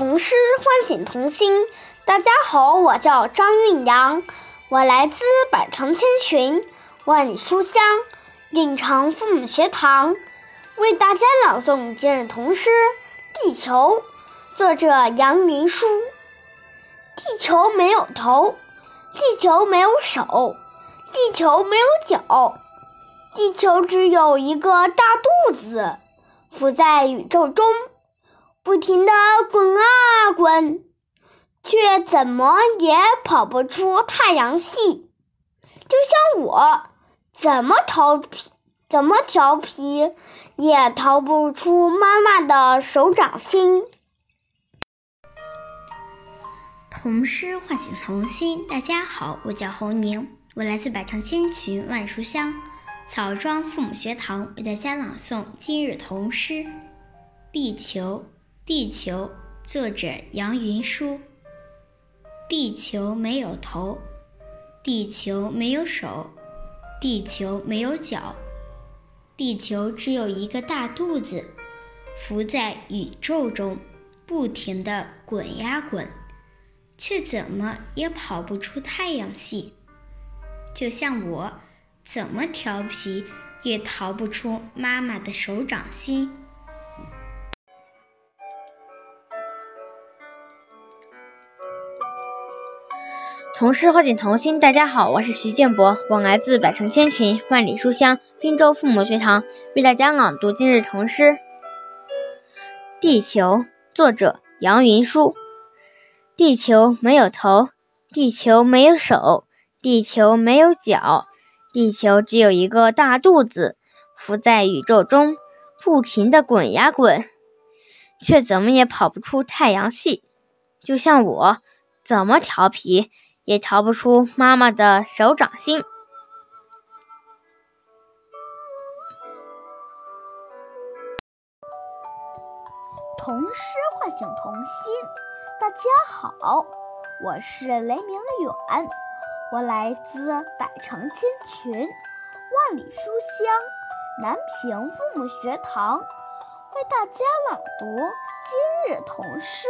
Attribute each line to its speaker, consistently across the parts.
Speaker 1: 童诗唤醒童心。大家好，我叫张韵阳，我来自百城千群，万里书香，蕴藏父母学堂，为大家朗诵今日童诗《地球》，作者杨云舒。地球没有头，地球没有手，地球没有脚，地球只有一个大肚子，浮在宇宙中。不停地滚啊滚，却怎么也跑不出太阳系。就像我，怎么调皮，怎么调皮，也逃不出妈妈的手掌心。
Speaker 2: 童诗唤醒童心。大家好，我叫侯宁，我来自百城千群万书香草庄父母学堂，为大家朗诵今日童诗《地球》。地球，作者杨云舒。地球没有头，地球没有手，地球没有脚，地球只有一个大肚子，浮在宇宙中，不停地滚呀滚，却怎么也跑不出太阳系。就像我，怎么调皮也逃不出妈妈的手掌心。
Speaker 3: 童诗唤醒童心，大家好，我是徐建博，我来自百城千群，万里书香滨州父母学堂，为大家朗读今日童诗《地球》，作者杨云舒。地球没有头，地球没有手，地球没有脚，地球只有一个大肚子，浮在宇宙中，不停地滚呀滚，却怎么也跑不出太阳系。就像我，怎么调皮？也逃不出妈妈的手掌心。
Speaker 4: 童诗唤醒童心，大家好，我是雷明远，我来自百城千群，万里书香南平父母学堂，为大家朗读今日童诗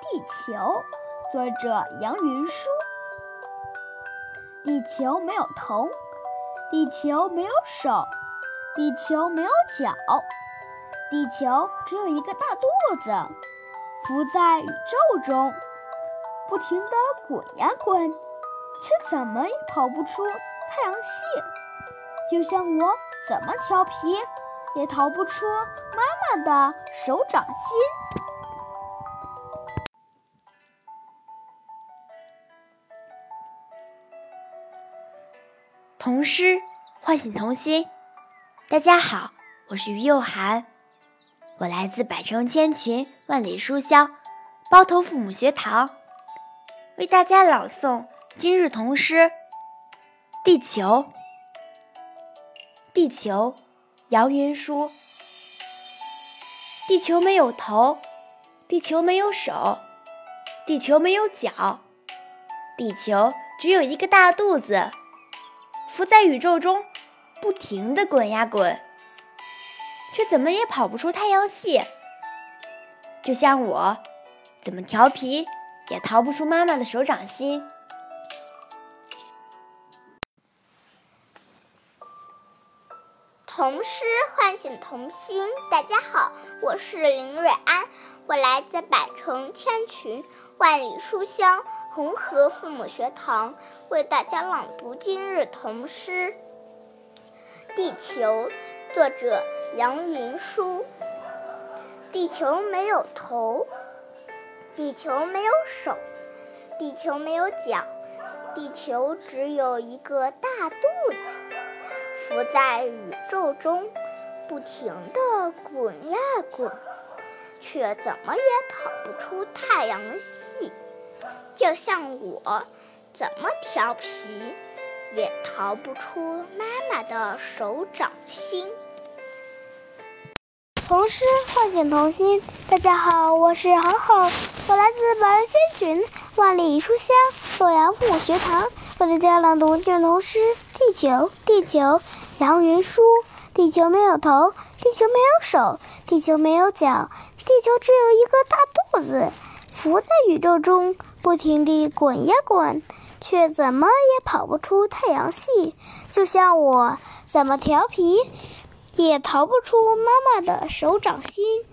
Speaker 4: 《地球》，作者杨云舒。地球没有头，地球没有手，地球没有脚，地球只有一个大肚子，浮在宇宙中，不停地滚呀滚，却怎么也跑不出太阳系。就像我怎么调皮，也逃不出妈妈的手掌心。
Speaker 5: 童诗唤醒童心。大家好，我是于幼涵，我来自百城千群万里书香包头父母学堂，为大家朗诵今日童诗《地球》。地球，杨云舒。地球没有头，地球没有手，地球没有脚，地球只有一个大肚子。浮在宇宙中，不停地滚呀滚，却怎么也跑不出太阳系。就像我，怎么调皮也逃不出妈妈的手掌心。
Speaker 6: 童诗唤醒童心，大家好，我是林瑞安，我来自百城千群，万里书香。红河父母学堂为大家朗读今日童诗《地球》，作者杨云舒。地球没有头，地球没有手，地球没有脚，地球只有一个大肚子，浮在宇宙中，不停地滚呀滚，却怎么也跑不出太阳系。就像我，怎么调皮，也逃不出妈妈的手掌心。
Speaker 1: 童诗唤醒童心，大家好，我是好好，我来自百人千群，万里书香洛阳父母学堂，为大家朗读卷童诗《地球》。地球，杨云舒。地球没有头，地球没有手，地球没有脚，地球只有一个大肚。子，浮在宇宙中，不停地滚呀滚，却怎么也跑不出太阳系。就像我，怎么调皮，也逃不出妈妈的手掌心。